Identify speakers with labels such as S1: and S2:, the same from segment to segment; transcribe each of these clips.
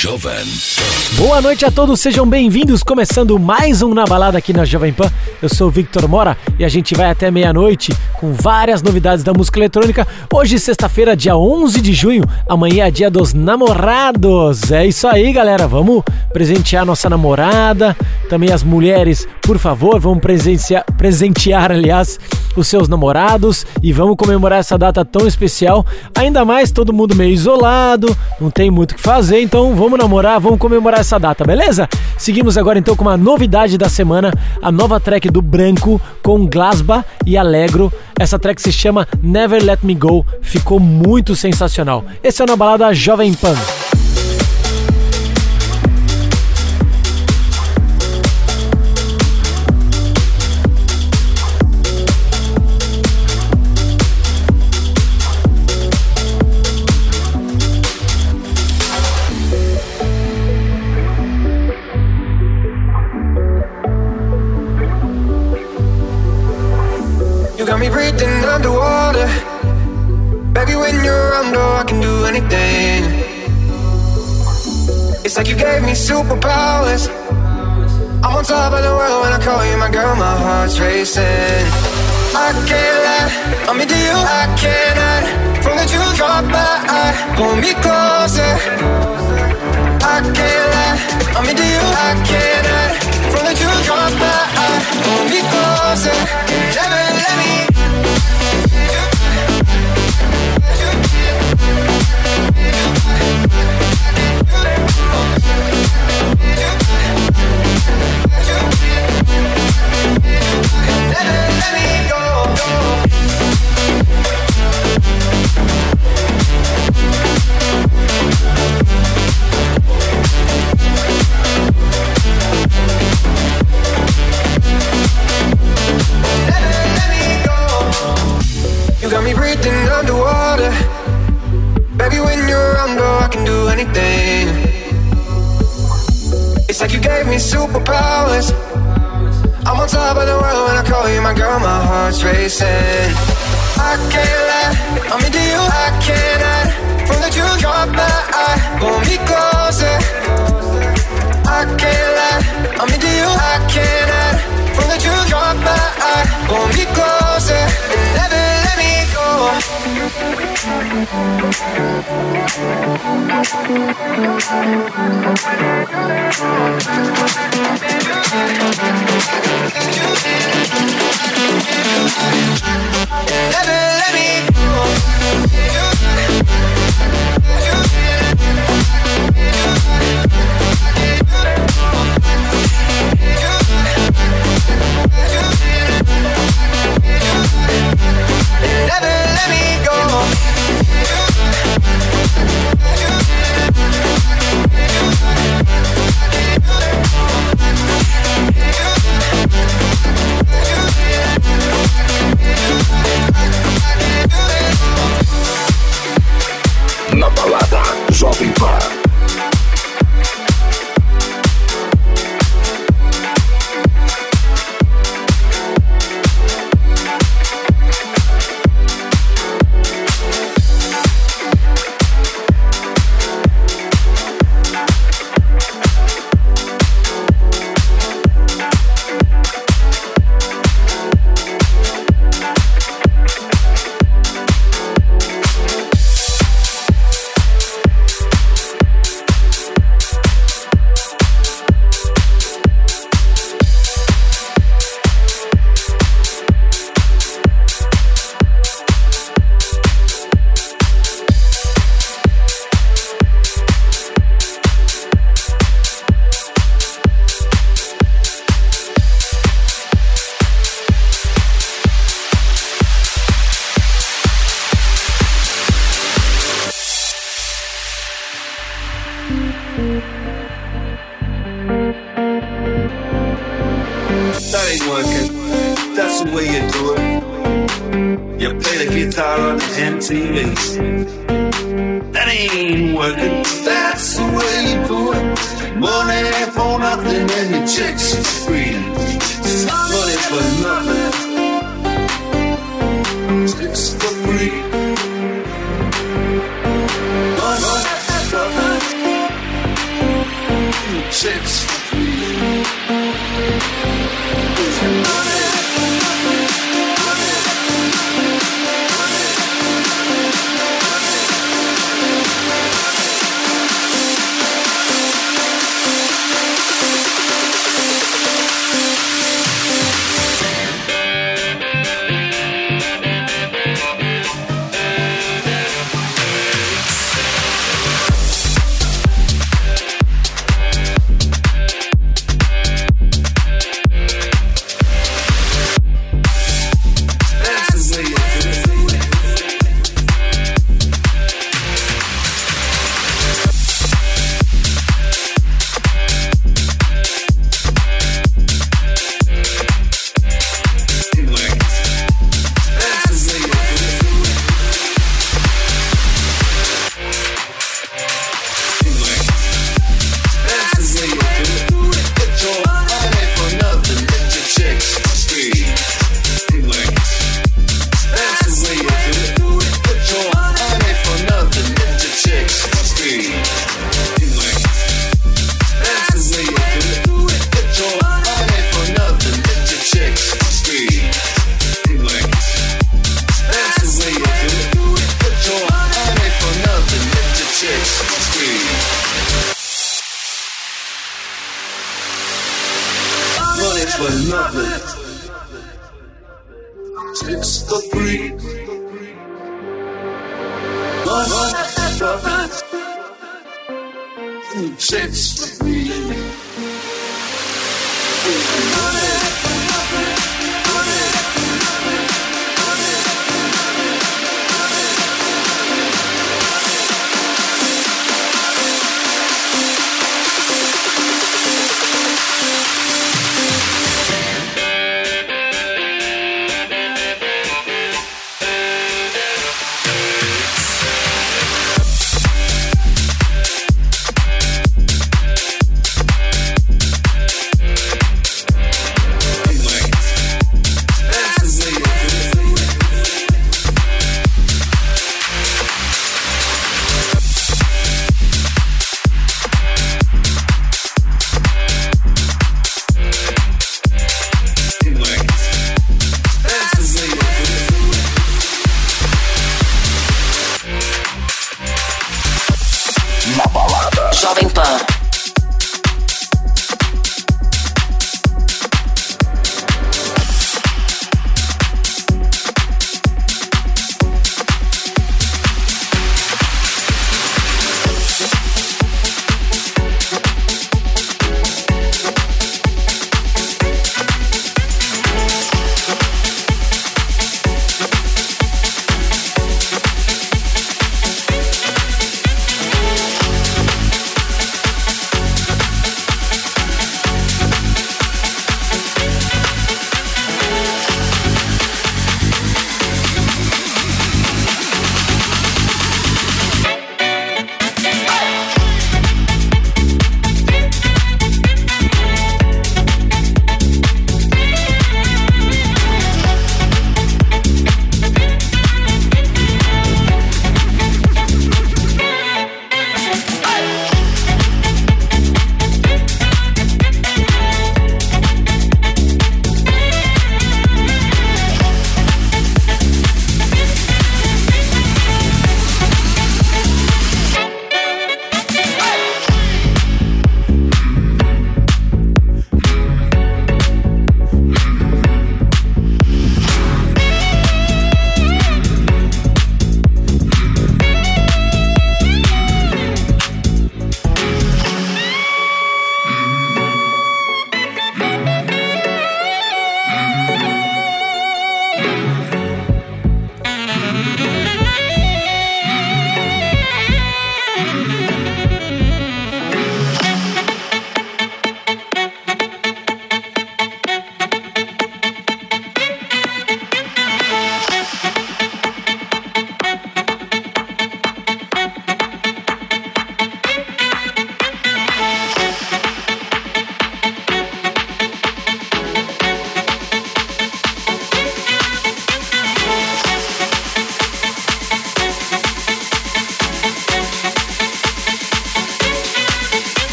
S1: Jovem Boa noite a todos, sejam bem-vindos. Começando mais um Na Balada aqui na Jovem Pan. Eu sou o Victor Mora e a gente vai até meia-noite com várias novidades da música eletrônica. Hoje, sexta-feira, dia 11 de junho, amanhã é dia dos namorados. É isso aí, galera. Vamos presentear nossa namorada. Também as mulheres, por favor, vamos presentear, presentear aliás, os seus namorados e vamos comemorar essa data tão especial. Ainda mais todo mundo meio isolado, não tem muito o que fazer, então vamos namorar, vamos comemorar essa data, beleza? Seguimos agora então com uma novidade da semana, a nova track do Branco com Glasba e Alegro. Essa track se chama Never Let Me Go, ficou muito sensacional. Esse é na balada Jovem Pan.
S2: Breathing underwater. Baby, when you're around, oh, I can do anything. It's like you gave me superpowers. I'm on top of the world when I call you my girl, my heart's racing. I can't lie, I'm into you, I can't. From the truth, drop my eye, pull me closer. I can't lie, I'm into you, I can't. From the truth, drop my eye, pull me closer. Never let me when you're around, oh, I can do anything. It's like you gave me superpowers. I'm on top of the world when I call you my girl, my heart's racing. I can't lie, I'm into you, I can't hide. From the truth, drop my eye, pull me closer. I can't lie, I'm into you, I can't hide. From the truth, drop my eye, pull me closer, and never let me let me Never let me go.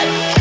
S3: Hey!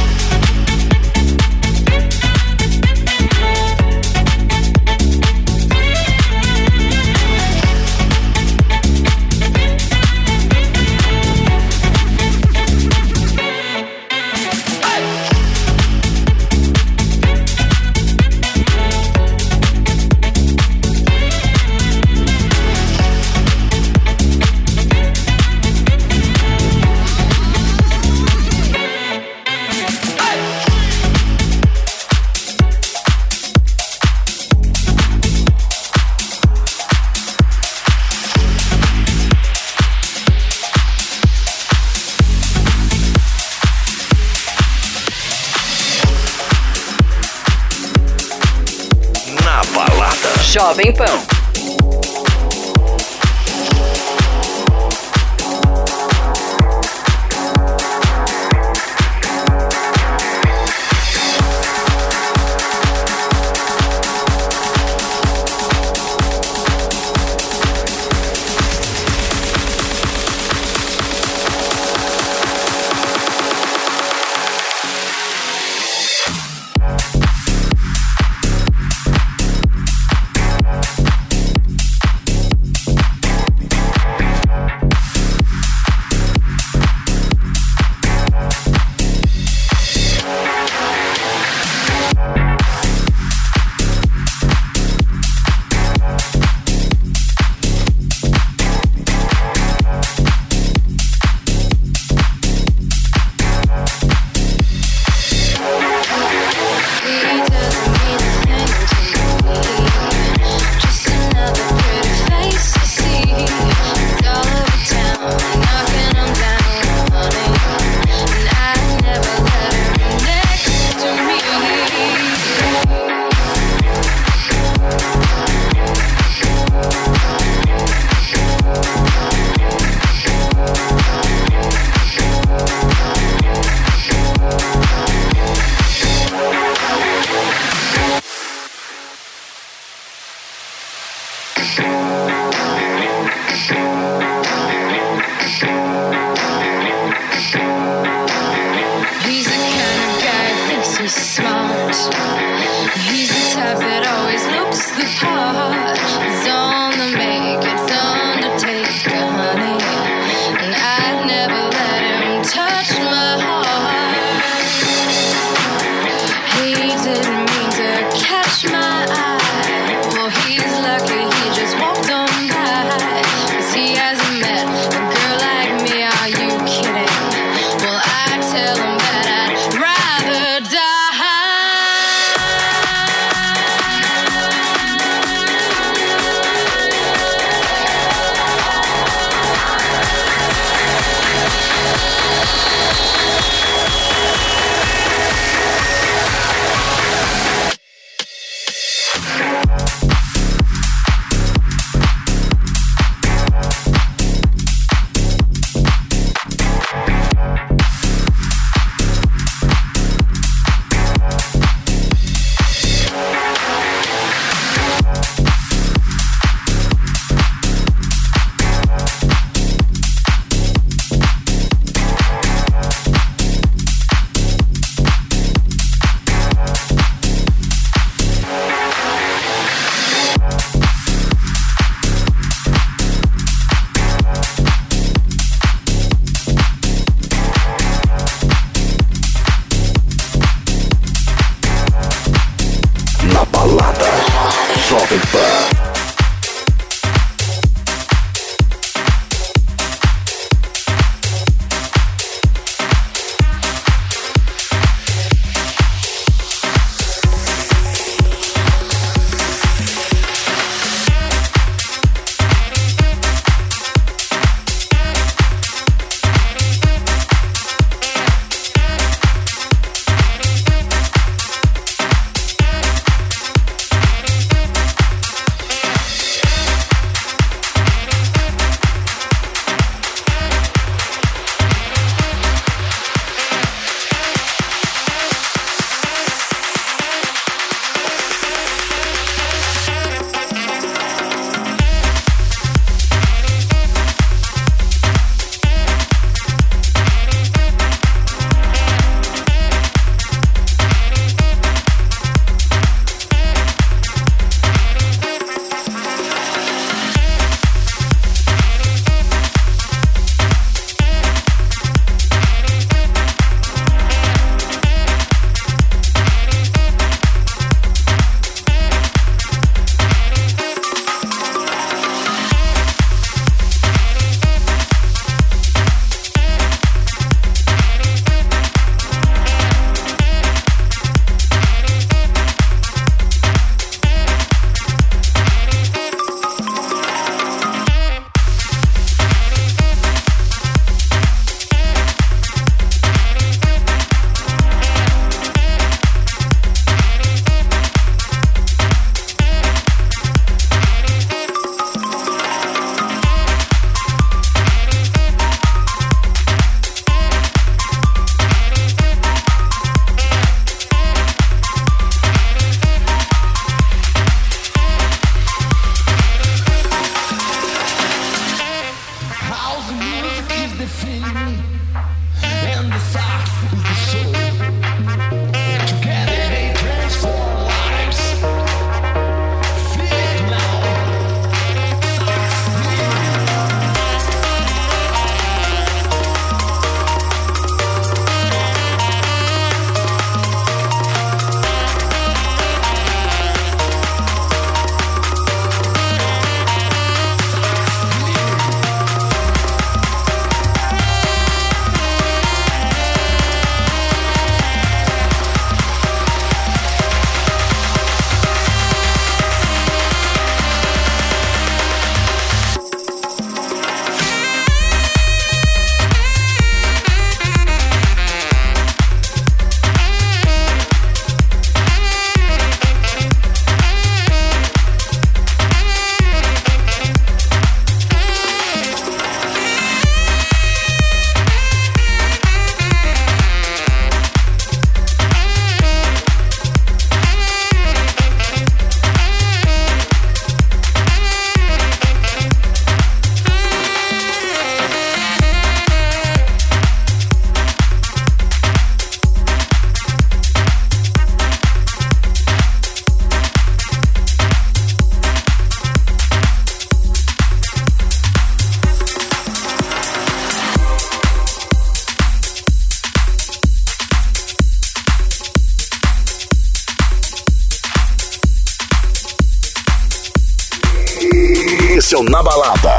S3: Na Balada.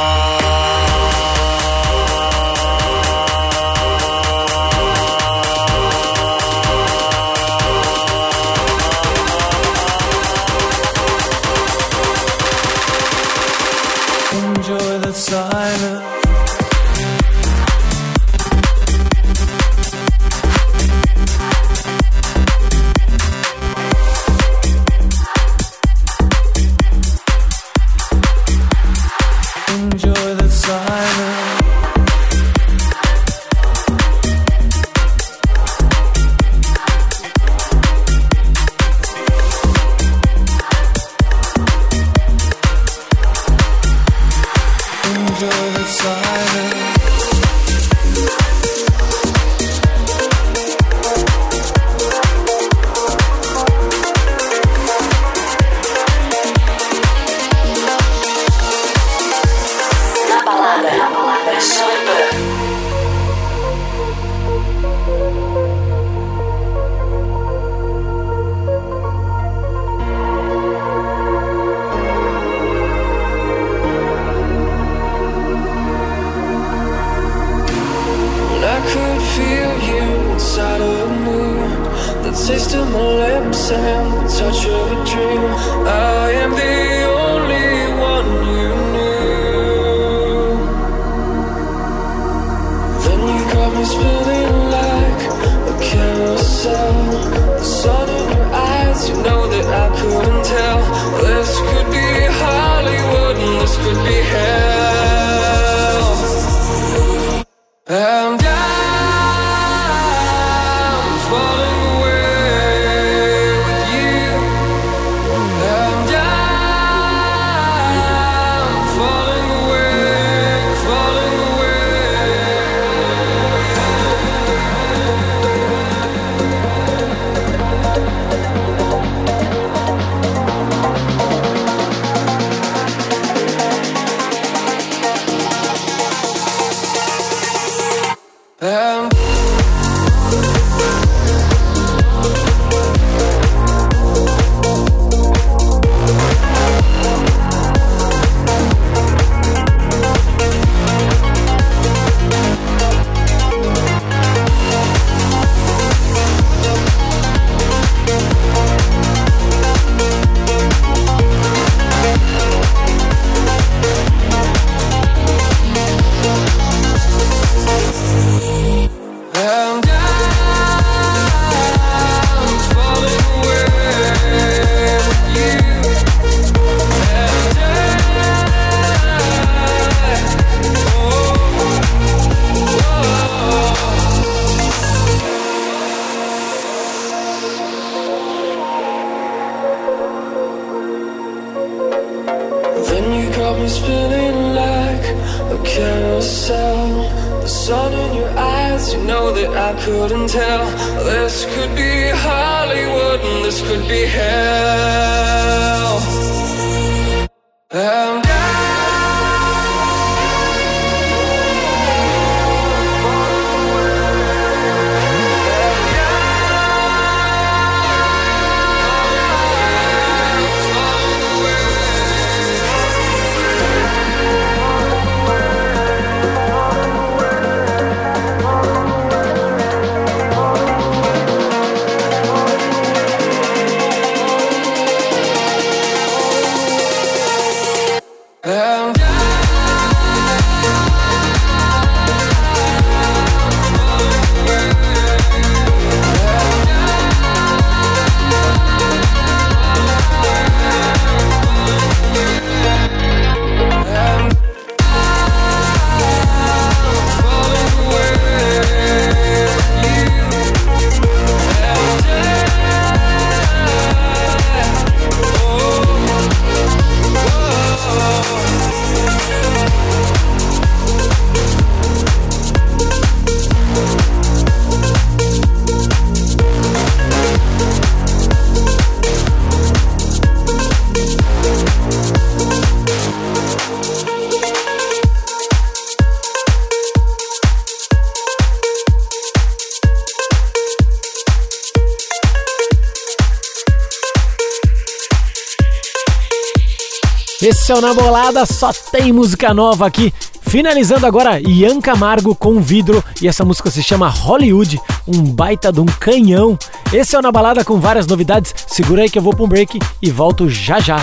S1: Esse é o Na Bolada, só tem música nova aqui. Finalizando agora, Ian Camargo com vidro e essa música se chama Hollywood, um baita de um canhão. Esse é o Na Balada com várias novidades. Segura aí que eu vou para um break e volto já já.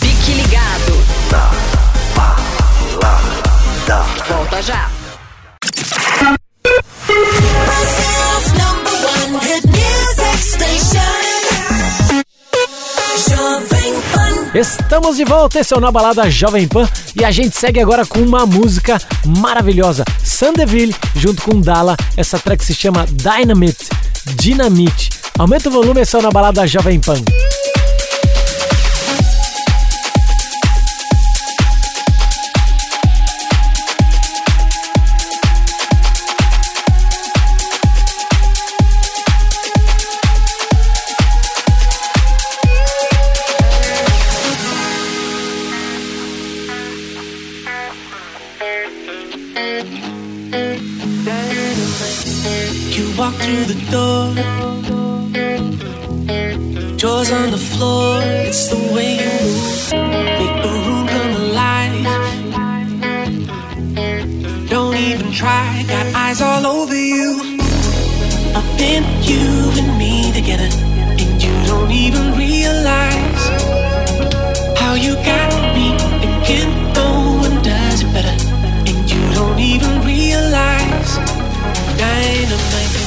S4: Fique ligado. Na Balada. Volta já.
S1: Estamos de volta, esse é o Na Balada Jovem Pan e a gente segue agora com uma música maravilhosa. Sandeville junto com Dala, essa track se chama Dynamite, Dynamite. Aumenta o volume, esse é o Na Balada Jovem Pan.
S5: Walk through the door. Jaws on the floor, it's the way you move. Make the room come alive. Don't even try, got eyes all over you. I've been you and me together, and you don't even realize how you got me thinking no one does it better, and you don't even realize. Dynamite.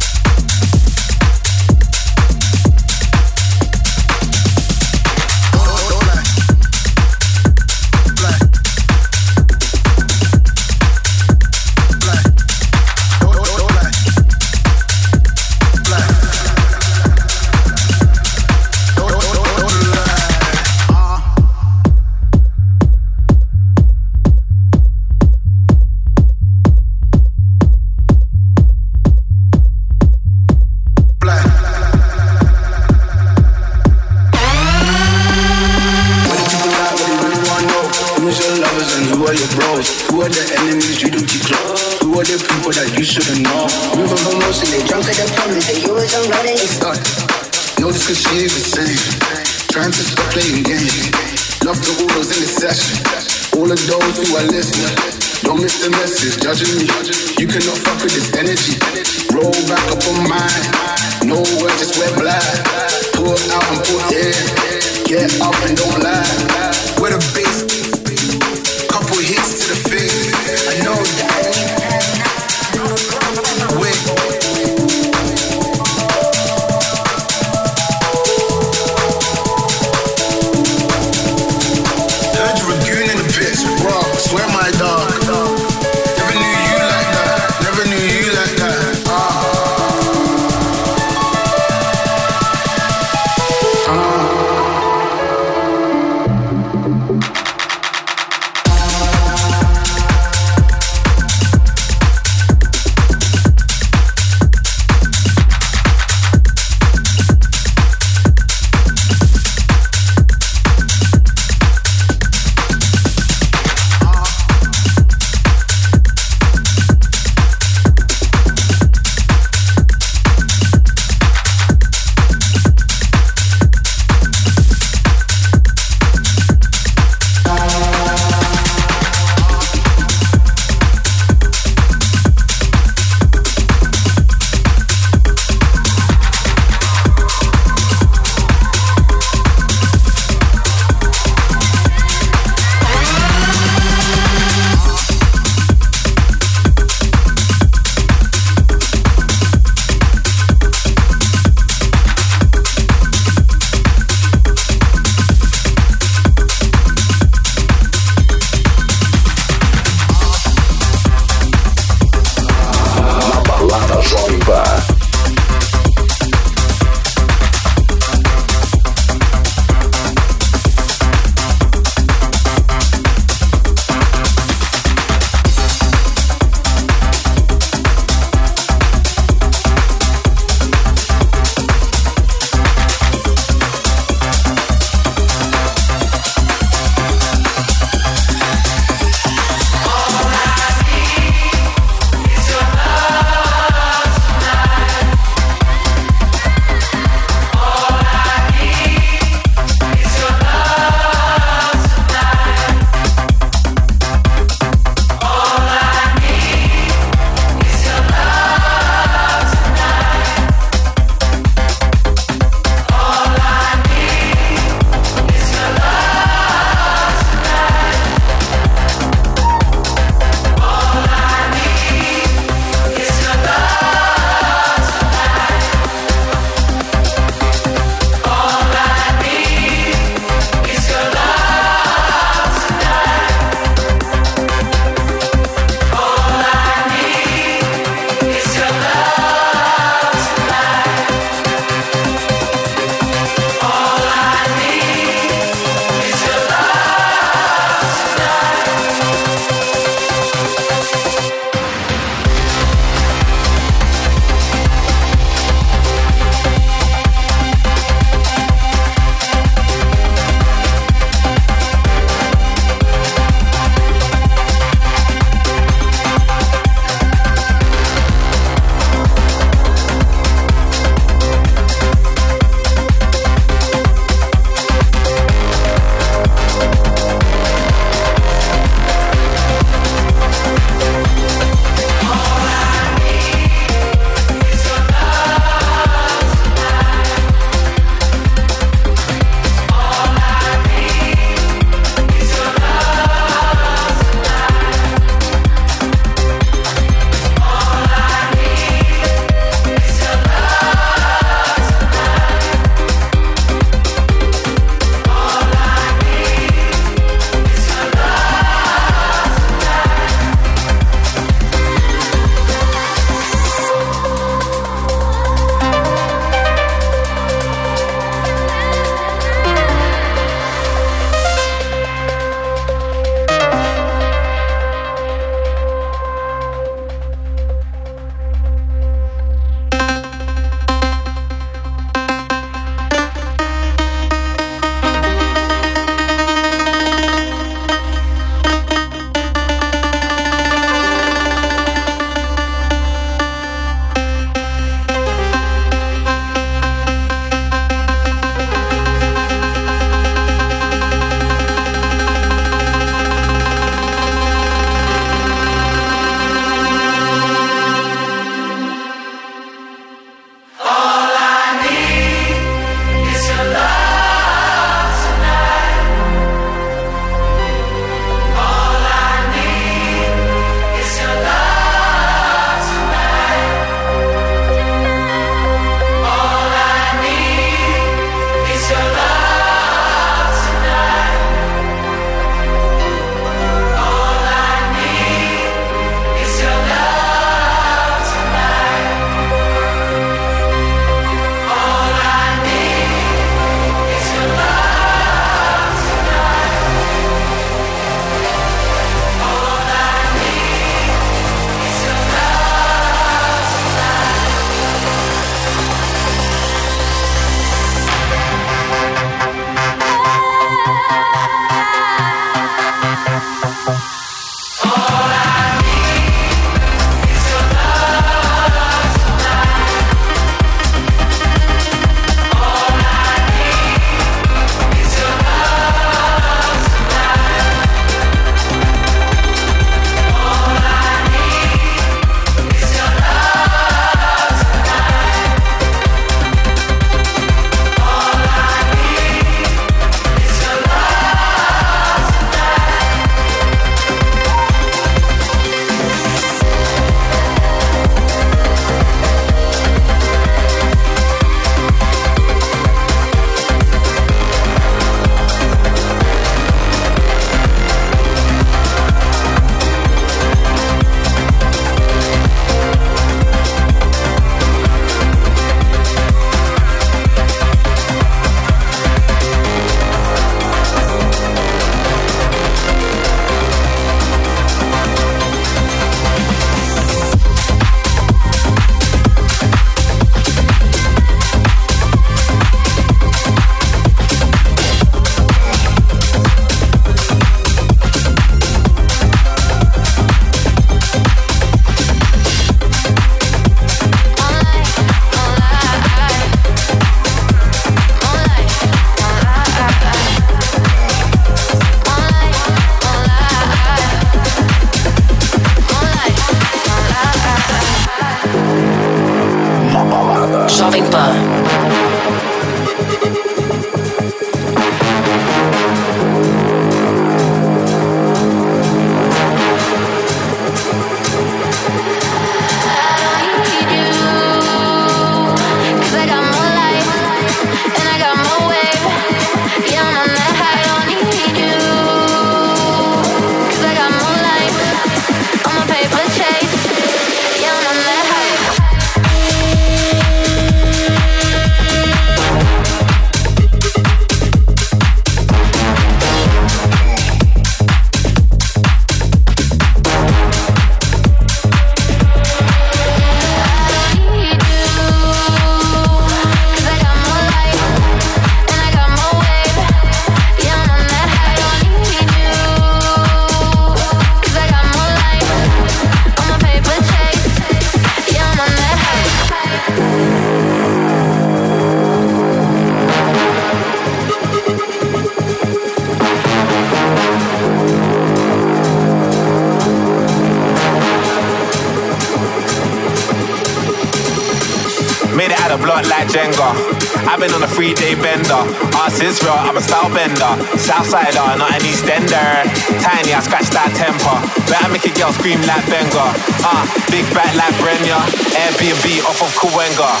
S6: Bender. Southsider, not an Eastender. Tiny, I scratch that temper. Better make a girl scream like Benga. Ah, uh, big back like Brenya. Airbnb off of Kawenga.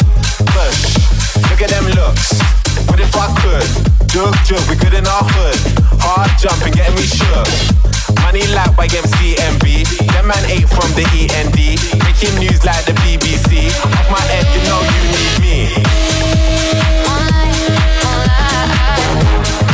S6: Push, look at them looks. What if I could? Jug, jug, we good in our hood. Hard jumping, getting me shook. Money like YMCMB. Them man ate from the END. Making news like the BBC. Off my head, you know you need me.
S7: gonna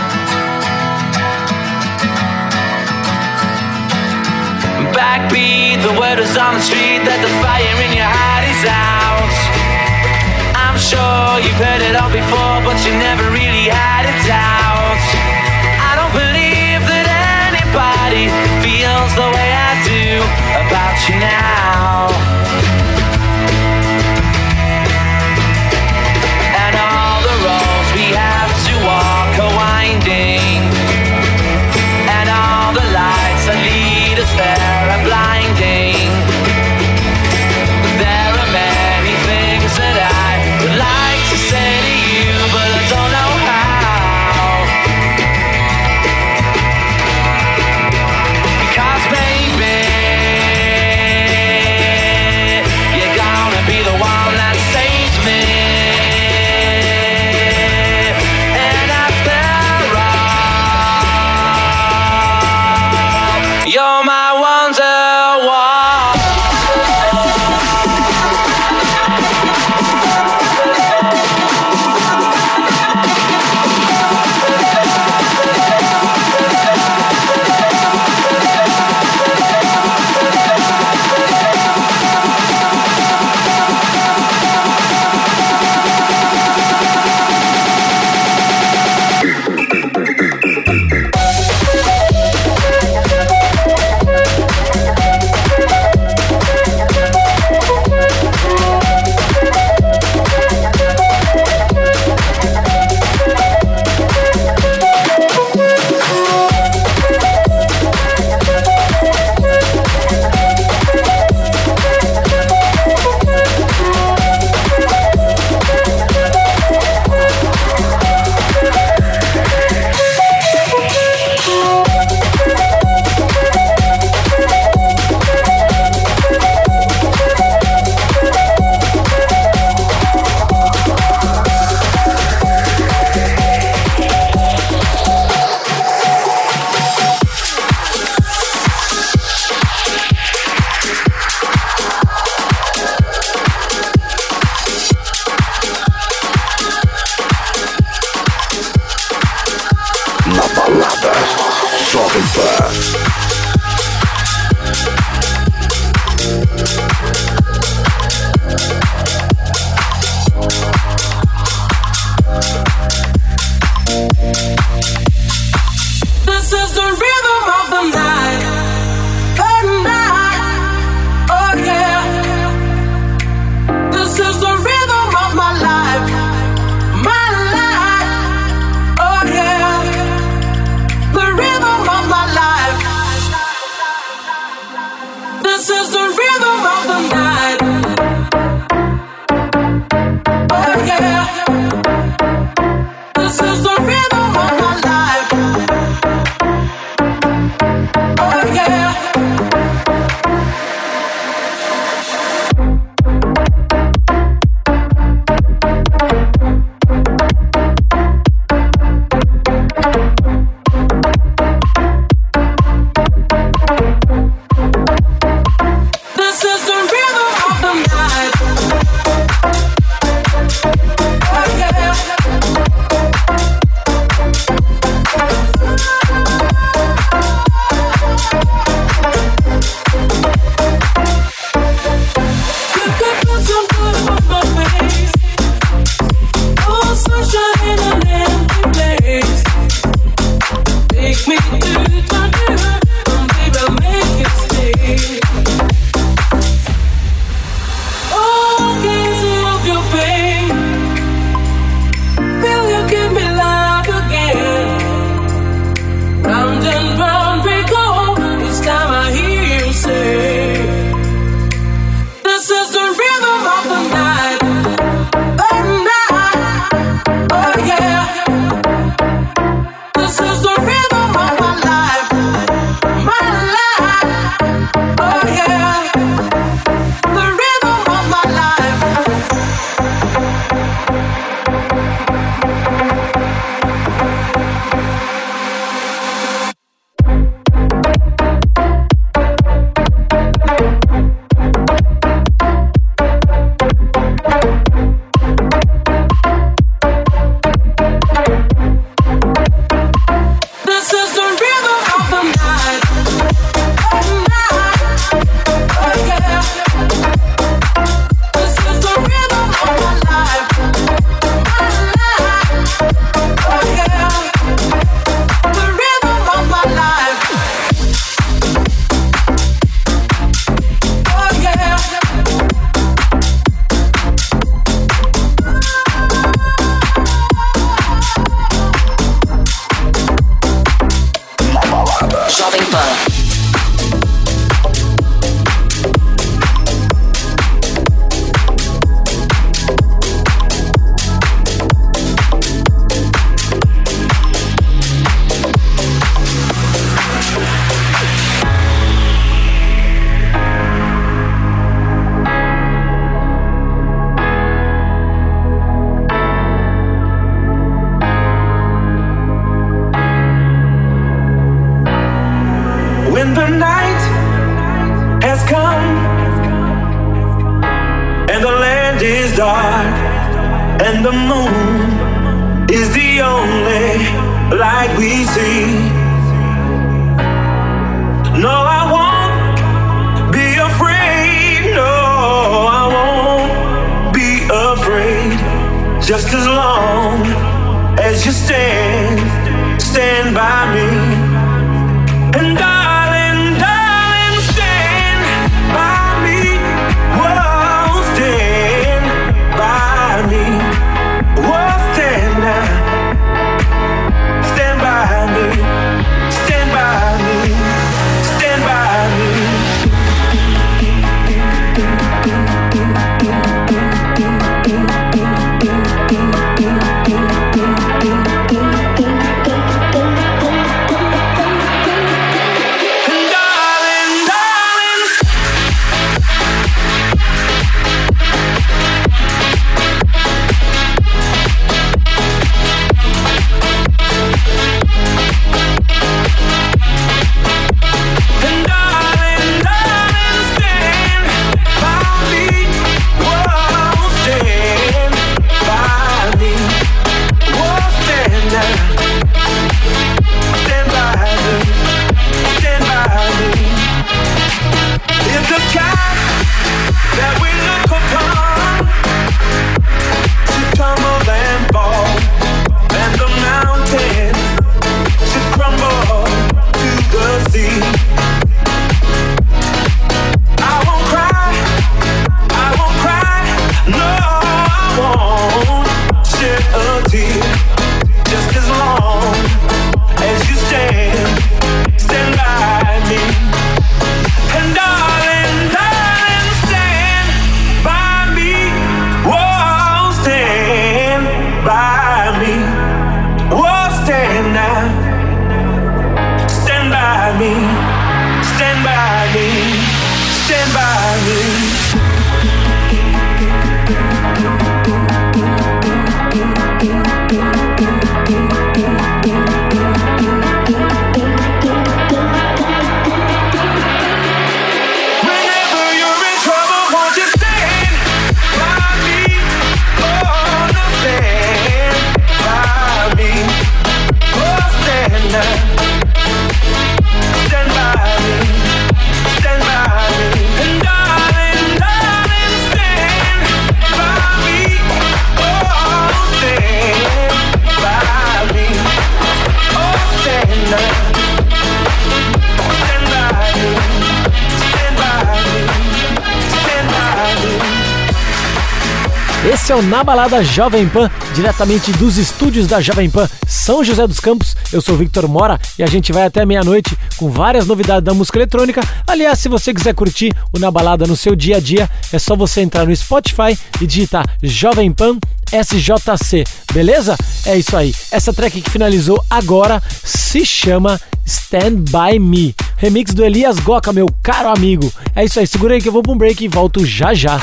S8: Na Balada Jovem Pan, diretamente dos estúdios da Jovem Pan São José dos Campos. Eu sou Victor Mora e a gente vai até meia-noite com várias novidades da música eletrônica. Aliás, se você quiser curtir o Na Balada no seu dia a dia, é só você entrar no Spotify e digitar Jovem Pan SJC, beleza? É isso aí. Essa track que finalizou agora se chama Stand By Me, remix do Elias Goca, meu caro amigo. É isso aí, segura aí que eu vou pra um break e volto já já.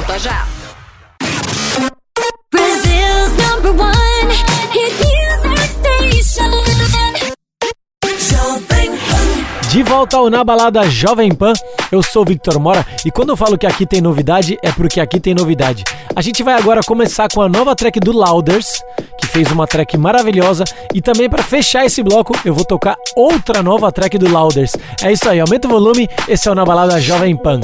S4: Volta já.
S9: Brazil's number one hit music station. Jovem Pan.
S8: De volta ao Na Balada Jovem Pan, eu sou o Victor Mora e quando eu falo que aqui tem novidade, é porque aqui tem novidade. A gente vai agora começar com a nova track do Louders, que fez uma track maravilhosa, e também para fechar esse bloco, eu vou tocar outra nova track do Louders. É isso aí, aumenta o volume, esse é o Na Balada Jovem Pan.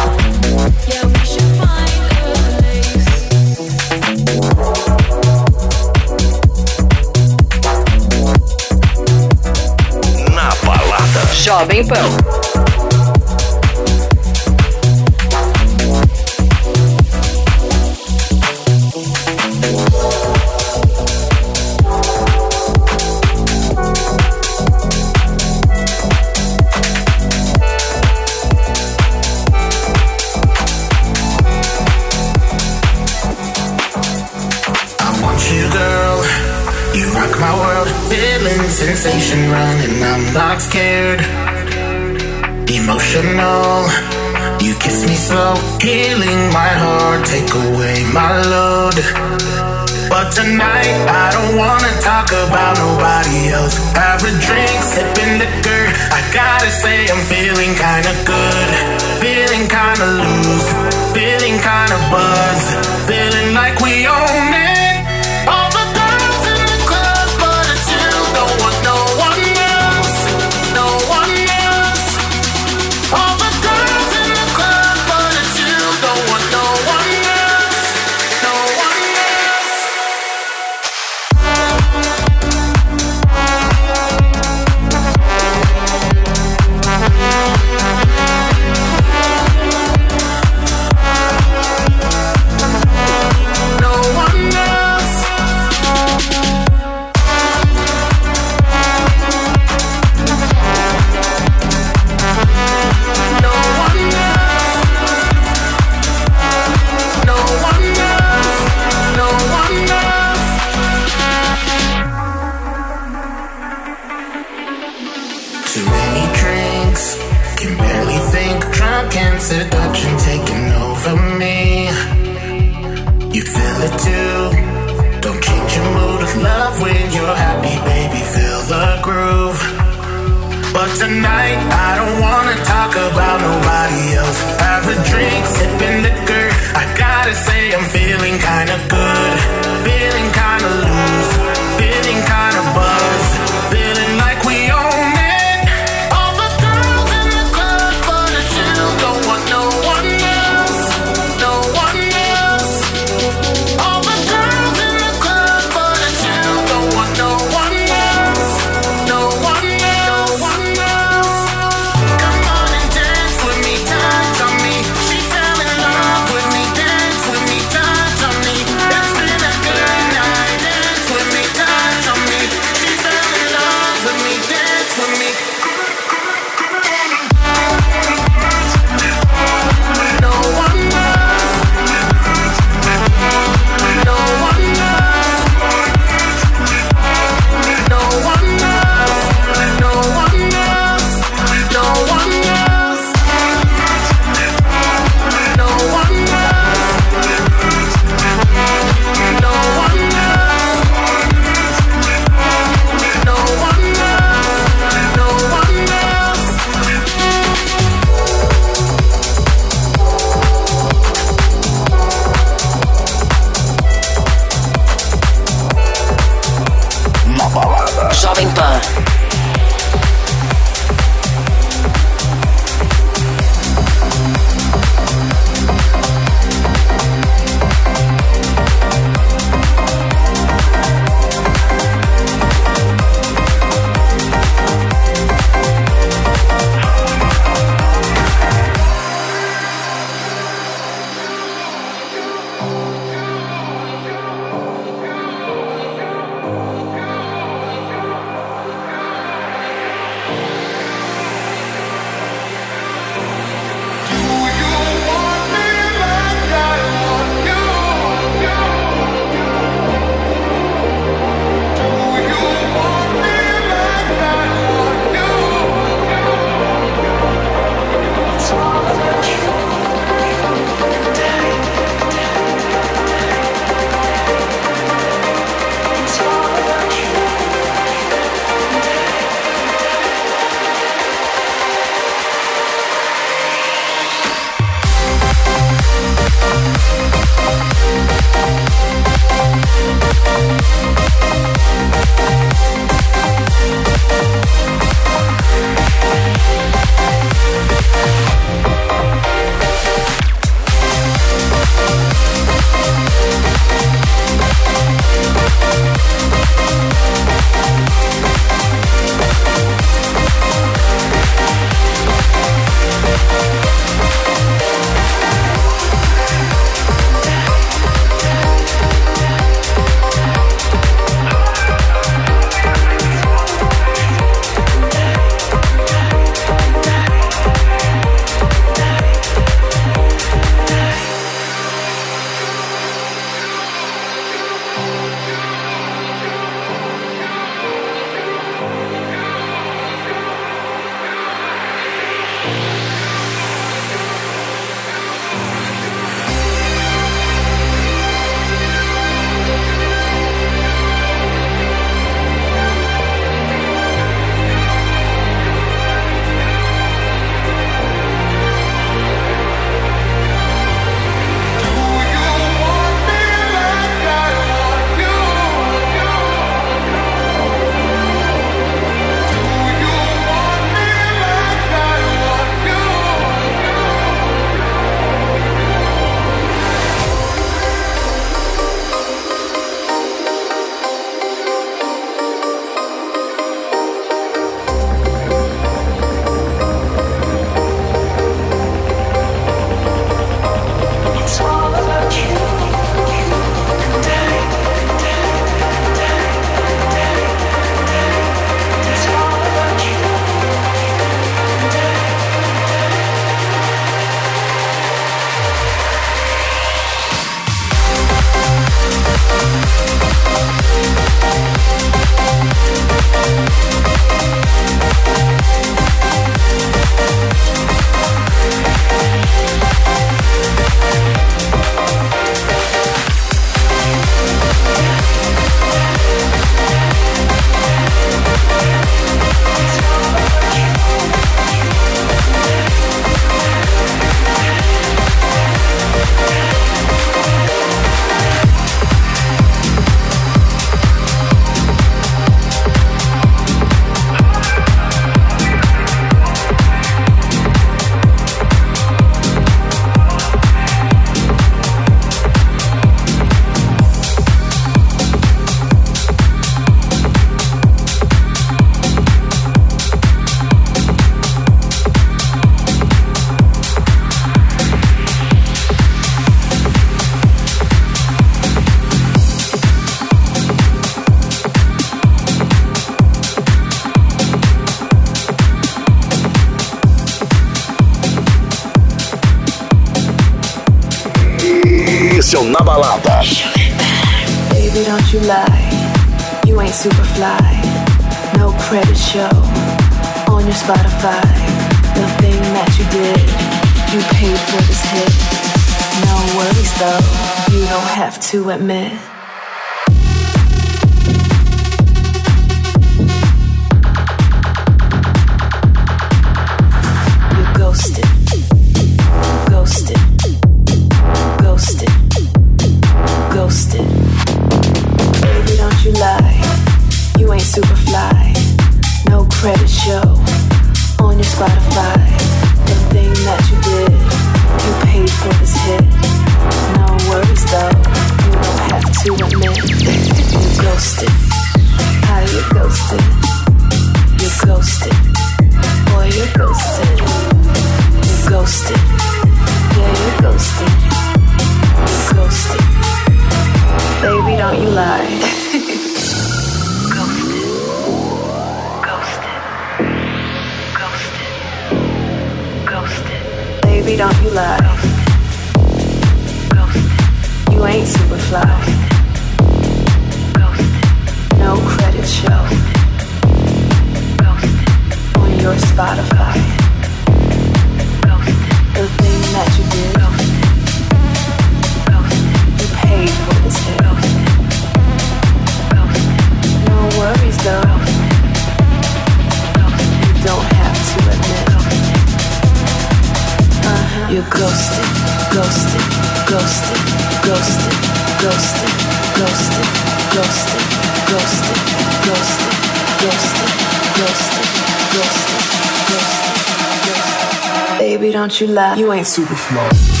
S10: Baby, don't you
S11: lie. You ain't super smart.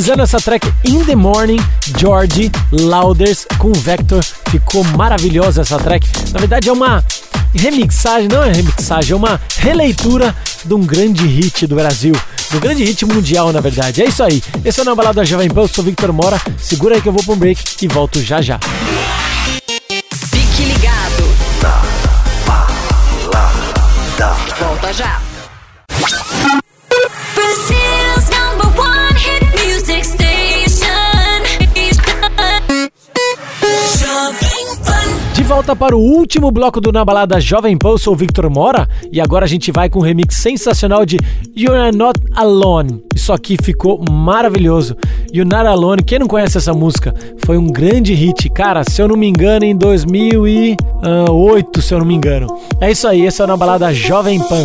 S1: Finalizando essa track In The Morning, George Lauders com Vector. Ficou maravilhosa essa track. Na verdade é uma remixagem, não é remixagem, é uma releitura de um grande hit do Brasil. Do grande hit mundial, na verdade. É isso aí. Esse é o Na Balada Jovem Pan, eu sou Victor Mora. Segura aí que eu vou pra um break e volto já já.
S4: Fique ligado. Volta já.
S1: Volta para o último bloco do Na Balada Jovem Pan, eu sou o Victor Mora e agora a gente vai com um remix sensacional de You're Not Alone. Isso aqui ficou maravilhoso. You're Not Alone, quem não conhece essa música? Foi um grande hit, cara, se eu não me engano, em 2008, se eu não me engano. É isso aí, esse é o Na Balada Jovem Pan.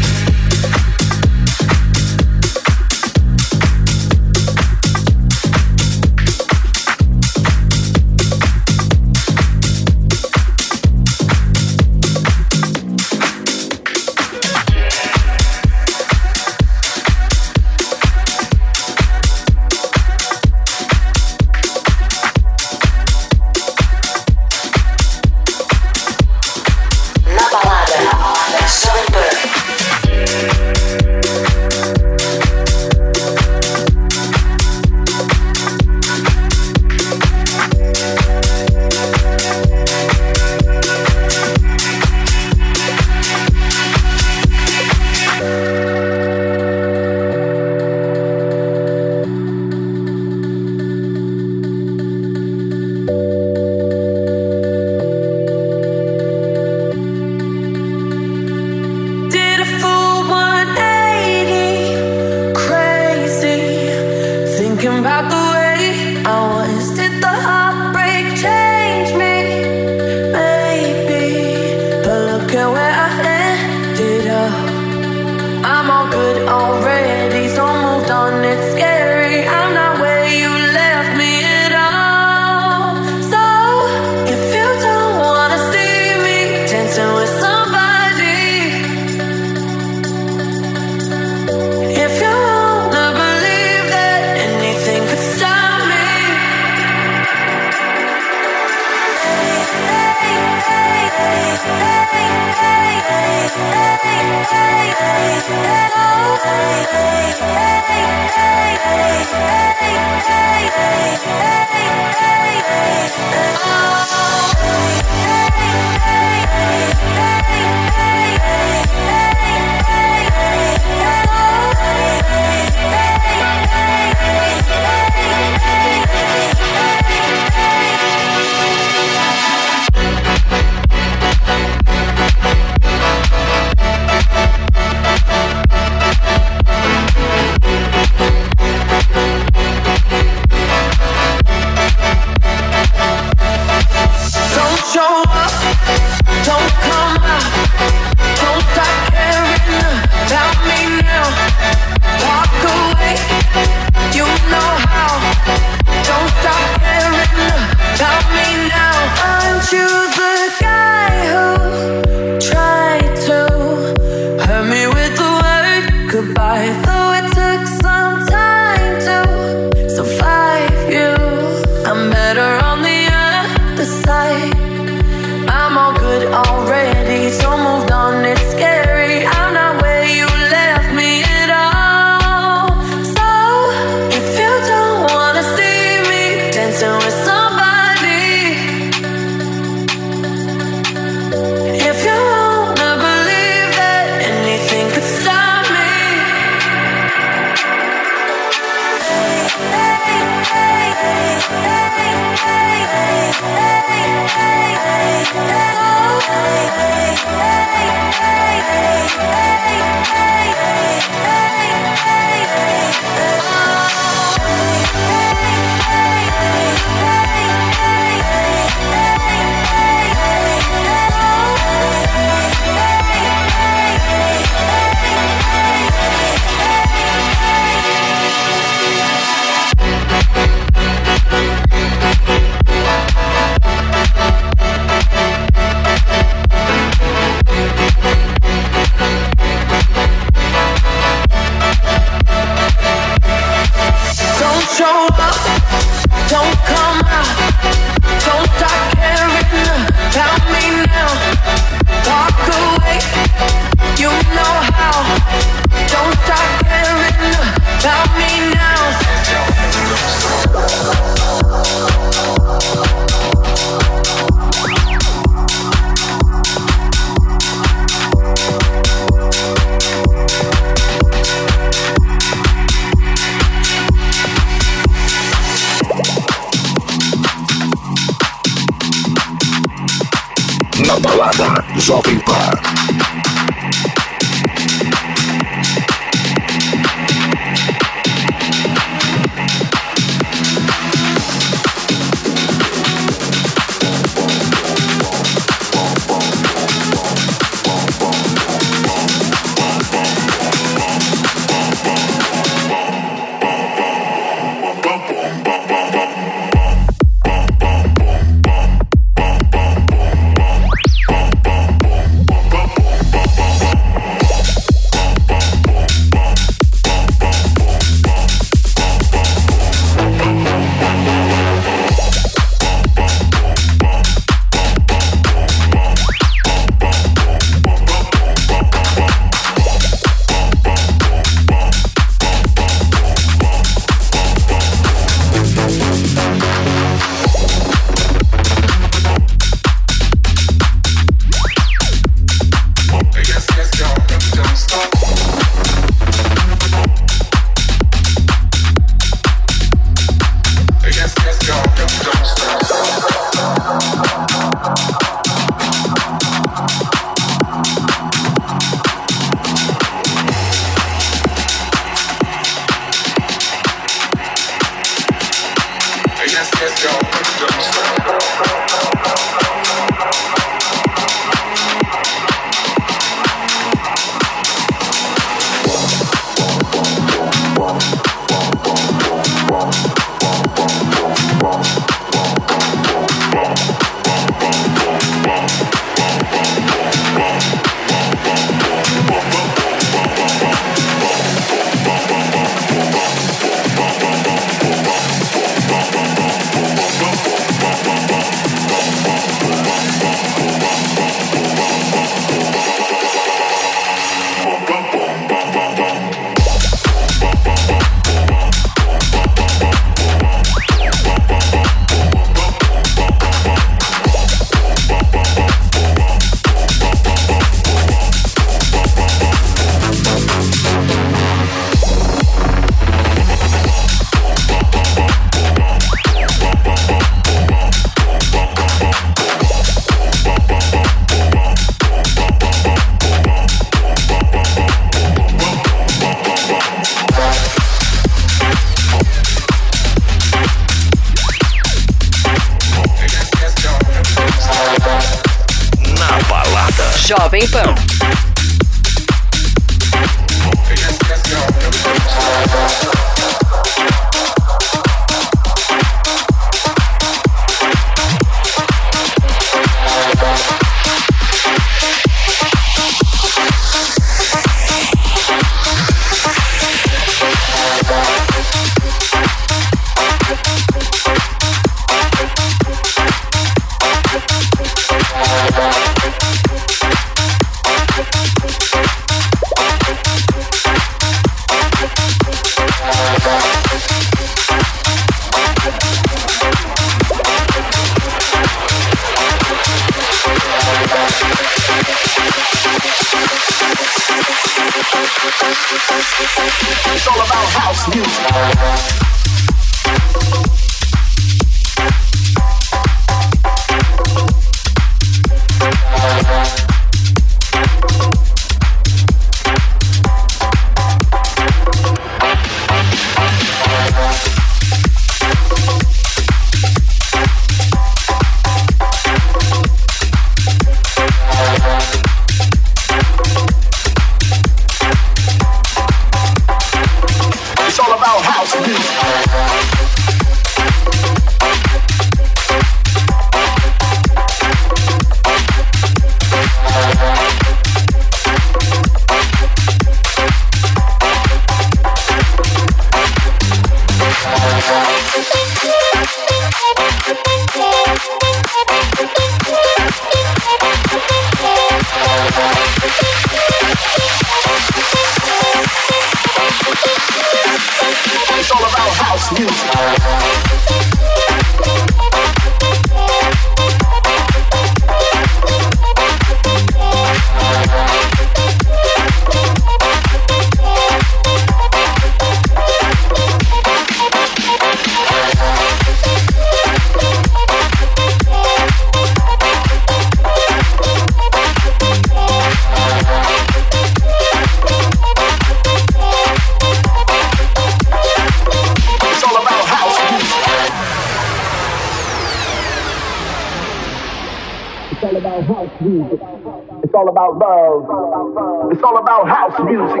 S2: About
S12: love. It's all about house music.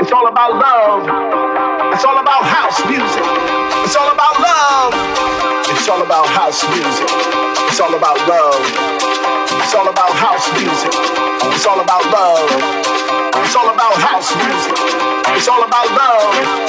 S12: It's all about love. It's all about house music. It's all about love. It's all about house music. It's all about love. It's all about house music. It's all about love. It's all about house music. It's all about love.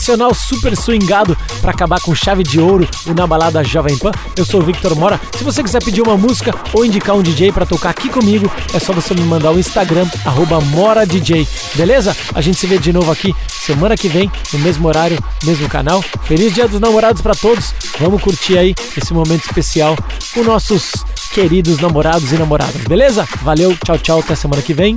S1: Sensacional, super swingado para acabar com chave de ouro o Na Balada Jovem Pan. Eu sou o Victor Mora. Se você quiser pedir uma música ou indicar um DJ para tocar aqui comigo, é só você me mandar o Instagram @moradj. Beleza? A gente se vê de novo aqui semana que vem no mesmo horário, mesmo canal. Feliz Dia dos Namorados para todos. Vamos curtir aí esse momento especial com nossos queridos namorados e namoradas. Beleza? Valeu, tchau, tchau, até semana que vem.